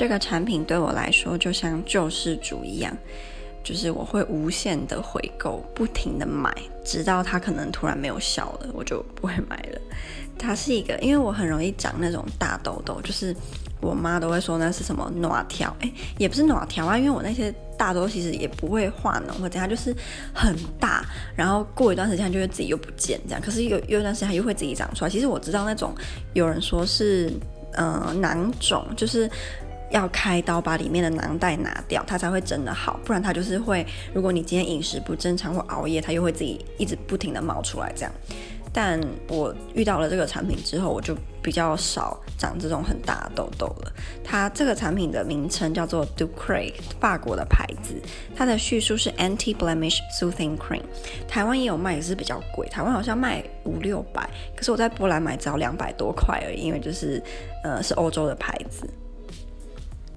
这个产品对我来说就像救世主一样，就是我会无限的回购，不停的买，直到它可能突然没有效了，我就不会买了。它是一个，因为我很容易长那种大痘痘，就是我妈都会说那是什么暖条，哎，也不是暖条啊，因为我那些大痘其实也不会化脓或者它就是很大，然后过一段时间就会自己又不见这样，可是有有一段时间它又会自己长出来。其实我知道那种有人说是，呃，囊肿，就是要开刀把里面的囊袋拿掉，它才会真的好，不然它就是会，如果你今天饮食不正常或熬夜，它又会自己一直不停的冒出来这样。但我遇到了这个产品之后，我就比较少长这种很大的痘痘了。它这个产品的名称叫做 Ducray，法国的牌子。它的叙述是 Anti-Blemish Soothing Cream，台湾也有卖，也是比较贵，台湾好像卖五六百，可是我在波兰买只要两百多块而已，因为就是呃是欧洲的牌子。